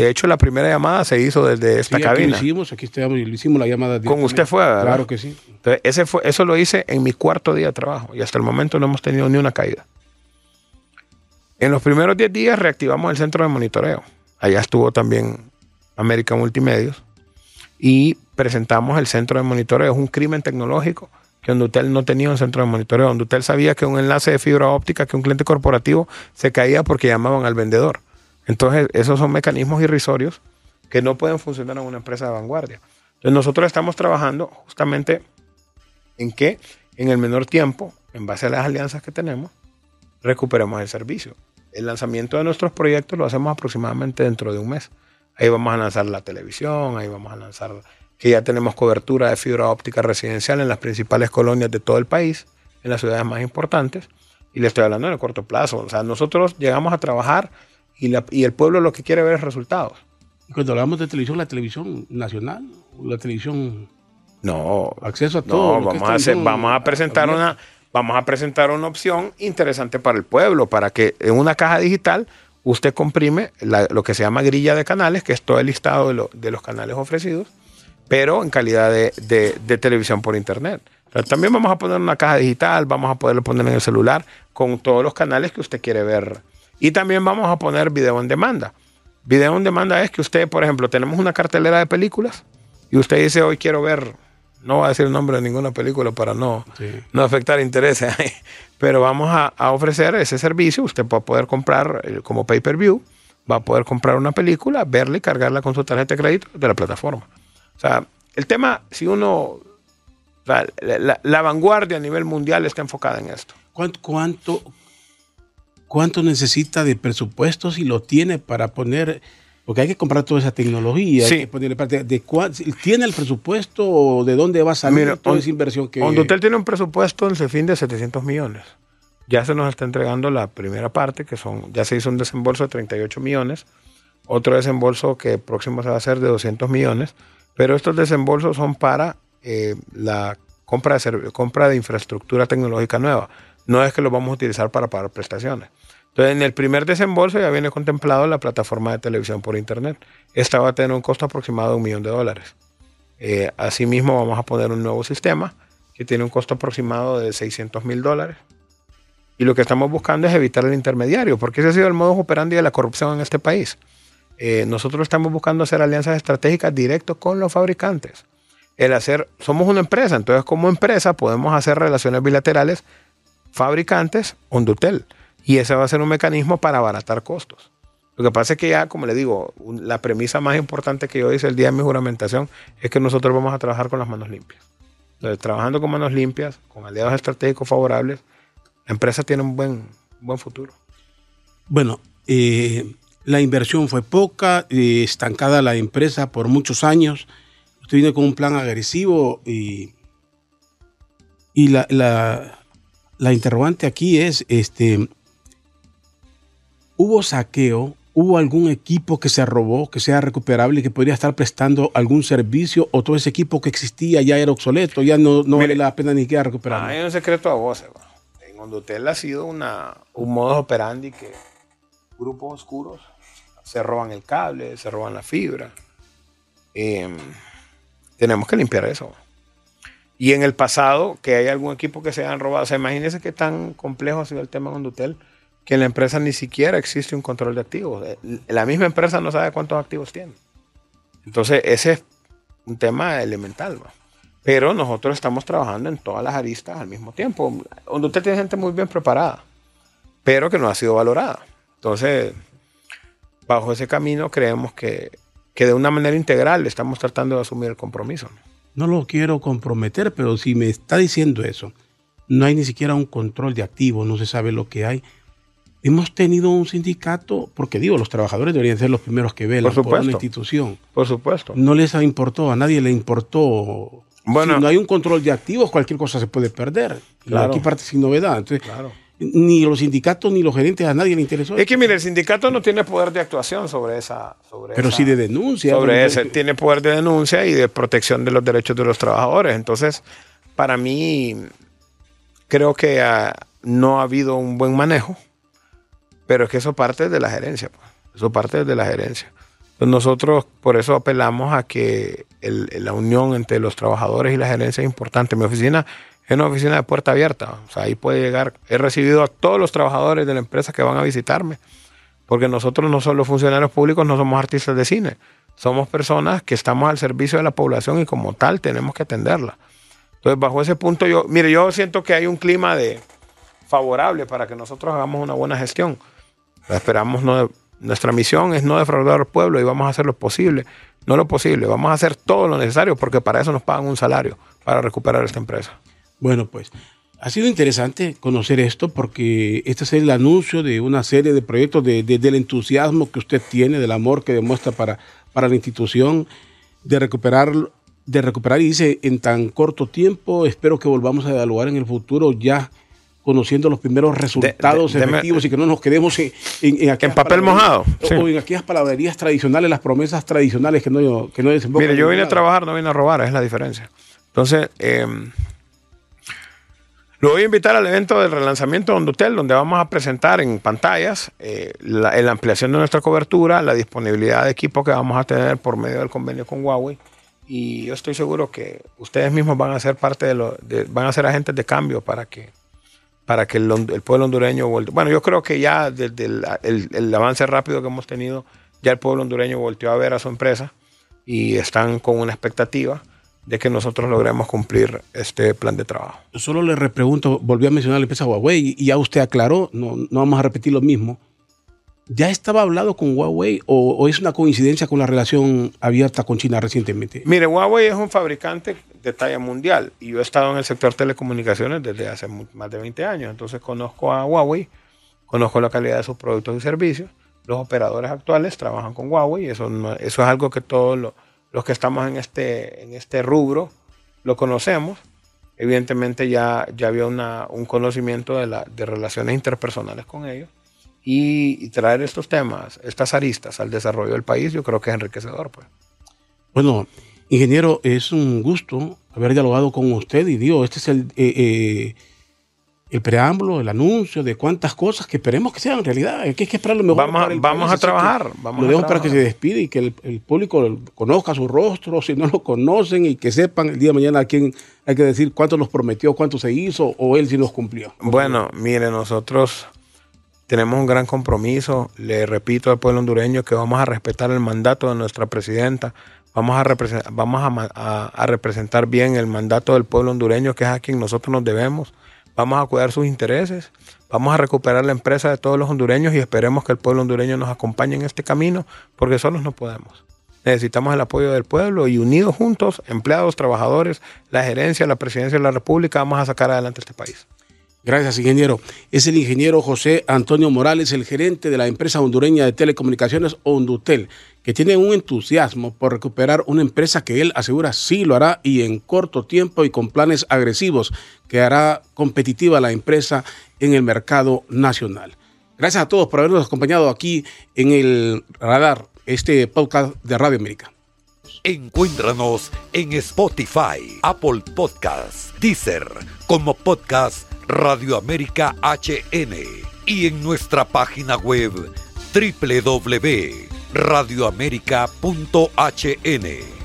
De hecho, la primera llamada se hizo desde esta
Sí, aquí
cabina.
lo hicimos, aquí estamos, y lo hicimos la llamada.
Con usted fue, ¿verdad?
Claro que sí.
Entonces, ese fue, eso lo hice en mi cuarto día de trabajo y hasta el momento no hemos tenido ni una caída. En los primeros 10 días reactivamos el centro de monitoreo. Allá estuvo también América Multimedios y presentamos el centro de monitoreo. Es un crimen tecnológico que Hondutel no tenía un centro de monitoreo. Hondutel sabía que un enlace de fibra óptica, que un cliente corporativo se caía porque llamaban al vendedor. Entonces, esos son mecanismos irrisorios que no pueden funcionar en una empresa de vanguardia. Entonces, nosotros estamos trabajando justamente en que en el menor tiempo, en base a las alianzas que tenemos, recuperemos el servicio. El lanzamiento de nuestros proyectos lo hacemos aproximadamente dentro de un mes. Ahí vamos a lanzar la televisión, ahí vamos a lanzar que ya tenemos cobertura de fibra óptica residencial en las principales colonias de todo el país, en las ciudades más importantes, y le estoy hablando en el corto plazo. O sea, nosotros llegamos a trabajar y, la- y el pueblo lo que quiere ver es resultados.
Y cuando hablamos de televisión, la televisión nacional, la televisión,
No,
acceso a todo.
No, vamos a, hacer, vamos a presentar una, vamos a presentar una opción interesante para el pueblo, para que en una caja digital usted comprime la- lo que se llama grilla de canales, que es todo el listado de, lo- de los canales ofrecidos, pero en calidad de, de- de televisión por internet. También vamos a poner una caja digital, vamos a poderlo poner en el celular con todos los canales que usted quiere ver. Y también vamos a poner video en demanda. Video en demanda es que usted, por ejemplo, tenemos una cartelera de películas y usted dice, hoy quiero ver, no voy a decir el nombre de ninguna película para no,
Sí.
no afectar intereses, pero vamos a, a ofrecer ese servicio. Usted va a poder comprar como pay-per-view, va a poder comprar una película, verla y cargarla con su tarjeta de crédito de la plataforma. O sea, el tema, si uno, la, la- la vanguardia a nivel mundial está enfocada en esto.
¿Cuánto, cuánto, cuánto necesita de presupuesto si lo tiene para poner? Porque hay que comprar toda esa tecnología.
Sí.
Hay que ponerle parte. ¿De cuán- ¿Tiene el presupuesto o de dónde va a salir
Mira,
toda esa inversión que
Hondutel tiene un presupuesto en fin de 700 millones. Ya se nos está entregando la primera parte, que son, ya se hizo un desembolso de 38 millones, otro desembolso que próximo se va a hacer de 200 millones, pero estos desembolsos son para eh, la compra de, compra de infraestructura tecnológica nueva. No es que lo vamos a utilizar para pagar prestaciones. Entonces, en el primer desembolso ya viene contemplado la plataforma de televisión por Internet. Esta va a tener un costo aproximado de un millón de dólares. Eh, asimismo, vamos a poner un nuevo sistema que tiene un costo aproximado de 600 mil dólares. Y lo que estamos buscando es evitar el intermediario, porque ese ha sido el modo operandi de la corrupción en este país. Eh, nosotros estamos buscando hacer alianzas estratégicas directos con los fabricantes. El hacer, somos una empresa, entonces como empresa podemos hacer relaciones bilaterales fabricantes Hondutel. Y ese va a ser un mecanismo para abaratar costos. Lo que pasa es que ya, como le digo, la premisa más importante que yo hice el día de mi juramentación es que nosotros vamos a trabajar con las manos limpias. Entonces, trabajando con manos limpias, con aliados estratégicos favorables, la empresa tiene un buen, buen futuro.
Bueno, eh, la inversión fue poca, eh, estancada la empresa por muchos años. Usted viene con un plan agresivo y, y la, la- la interrogante aquí es, este, ¿hubo saqueo? ¿Hubo algún equipo que se robó, que sea recuperable y que podría estar prestando algún servicio o todo ese equipo que existía ya era obsoleto, ya no, no vale la pena ni siquiera recuperarlo?
Hay un secreto a voces. va. En Hondutel ha sido una, un modo operandi que grupos oscuros se roban el cable, se roban la fibra. Em, tenemos que limpiar eso. Y en el pasado, que hay algún equipo que se hayan robado. O sea, imagínense qué tan complejo ha sido el tema en Hondutel, que en la empresa ni siquiera existe un control de activos. Eh, La misma empresa no sabe cuántos activos tiene. Entonces, ese es un tema elemental. Pero nosotros estamos trabajando en todas las aristas al mismo tiempo. Donde tiene gente muy bien preparada, pero que no ha sido valorada. Entonces, bajo ese camino creemos que, que de una manera integral estamos tratando de asumir el compromiso.
Lo quiero comprometer, pero si me está diciendo eso, no hay ni siquiera un control de activos, no se sabe lo que hay. Hemos tenido un sindicato, porque digo, los trabajadores deberían ser los primeros que velan
por,
por una institución.
Por supuesto.
No les importó, a nadie le importó.
Bueno,
si no hay un control de activos, cualquier cosa se puede perder.
Claro.
Aquí parte sin novedad. Entonces,
claro.
Ni los sindicatos ni los gerentes a nadie le interesó.
Es que mire, el sindicato no tiene poder de actuación sobre esa. Sobre
pero
esa-
sí de denuncia.
sobre ese. Tiene poder de denuncia y de protección de los derechos de los trabajadores. Entonces, para mí, creo que ah, no ha habido un buen manejo, pero es que eso parte de la gerencia. pues. Eso parte de la gerencia. Entonces, nosotros por eso apelamos a que el- la unión entre los trabajadores y la gerencia es importante. Mi oficina es una oficina de puerta abierta. Ahí puede llegar. He recibido a todos los trabajadores de la empresa que van a visitarme. Porque nosotros no somos funcionarios públicos, no somos artistas de cine. Somos personas que estamos al servicio de la población y como tal tenemos que atenderla. Entonces, bajo ese punto, yo, mire, yo siento que hay un clima de favorable para que nosotros hagamos una buena gestión. Esperamos no, nuestra misión es no defraudar al pueblo y vamos a hacer lo posible, no lo posible, vamos a hacer todo lo necesario porque para eso nos pagan un salario para recuperar esta empresa.
Bueno, pues ha sido interesante conocer esto porque este es el anuncio de una serie de proyectos, de, de- del entusiasmo que usted tiene, del amor que demuestra para, para la institución, de recuperar, de recuperar, y dice, en tan corto tiempo, espero que volvamos a evaluar en el futuro ya conociendo los primeros resultados
de-
efectivos y que no nos quedemos en, en, en aquellas
papel
palabrerías-
mojado,
o-
sí.
o en aquellas palabrerías tradicionales, las promesas tradicionales que no, que no desembocan
Mire, yo
en
vine a trabajar, no vine a robar, es la diferencia. Entonces, eh, lo voy a invitar al evento del relanzamiento de Hondutel, donde vamos a presentar en pantallas eh, la, ampliación de nuestra cobertura, la disponibilidad de equipo que vamos a tener por medio del convenio con Huawei. Y yo estoy seguro que ustedes mismos van a ser parte de lo, de- van a ser agentes de cambio para que para que el, pueblo hondureño vuelva. Bueno, yo creo que ya desde el, el- el avance rápido que hemos tenido, ya el pueblo hondureño volteó a ver a su empresa y están con una expectativa de que nosotros logremos cumplir este plan de trabajo.
Solo le repregunto, volvió a mencionar la empresa Huawei y ya usted aclaró, no, no vamos a repetir lo mismo. ¿Ya estaba hablado con Huawei o, o es una coincidencia con la relación abierta con China recientemente?
Mire, Huawei es un fabricante de talla mundial y yo he estado en el sector telecomunicaciones desde hace más de 20 años, entonces conozco a Huawei, conozco la calidad de sus productos y servicios, los operadores actuales trabajan con Huawei, eso, no- eso es algo que todos lo- los que estamos en este, en este rubro lo conocemos. Evidentemente ya, ya había una- un conocimiento de, la, de relaciones interpersonales con ellos y, y traer estos temas, estas aristas al desarrollo del país, yo creo que es enriquecedor. Pues.
Bueno, ingeniero, es un gusto haber dialogado con usted y digo, este es el, eh, eh, el preámbulo, el anuncio de cuántas cosas que esperemos que sean realidad. Hay que, hay que esperar lo mejor.
Vamos a-
para el
vamos
país,
a trabajar, vamos
lo dejo para que se despide y que el, el público conozca su rostro, si no lo conocen y que sepan el día de mañana a quién hay que decir cuánto nos prometió, cuánto se hizo o él sí nos cumplió.
Bueno, mire, nosotros tenemos un gran compromiso. Le repito al pueblo hondureño que vamos a respetar el mandato de nuestra presidenta. Vamos a, vamos a, ma- a- a representar bien el mandato del pueblo hondureño, que es a quien nosotros nos debemos. Vamos a cuidar sus intereses. Vamos a recuperar la empresa de todos los hondureños y esperemos que el pueblo hondureño nos acompañe en este camino, porque solos no podemos. Necesitamos el apoyo del pueblo y unidos juntos, empleados, trabajadores, la gerencia, la presidencia de la República, vamos a sacar adelante este país.
Gracias, ingeniero. Es el ingeniero José Antonio Morales, el gerente de la empresa hondureña de telecomunicaciones Hondutel, que tiene un entusiasmo por recuperar una empresa que él asegura sí lo hará y en corto tiempo y con planes agresivos que hará competitiva la empresa en el mercado nacional. Gracias a todos por habernos acompañado aquí en el radar, este podcast de Radio América.
Encuéntranos en Spotify, Apple Podcasts, Deezer, como podcast Radio América HN y en nuestra página web www.radioamerica.hn.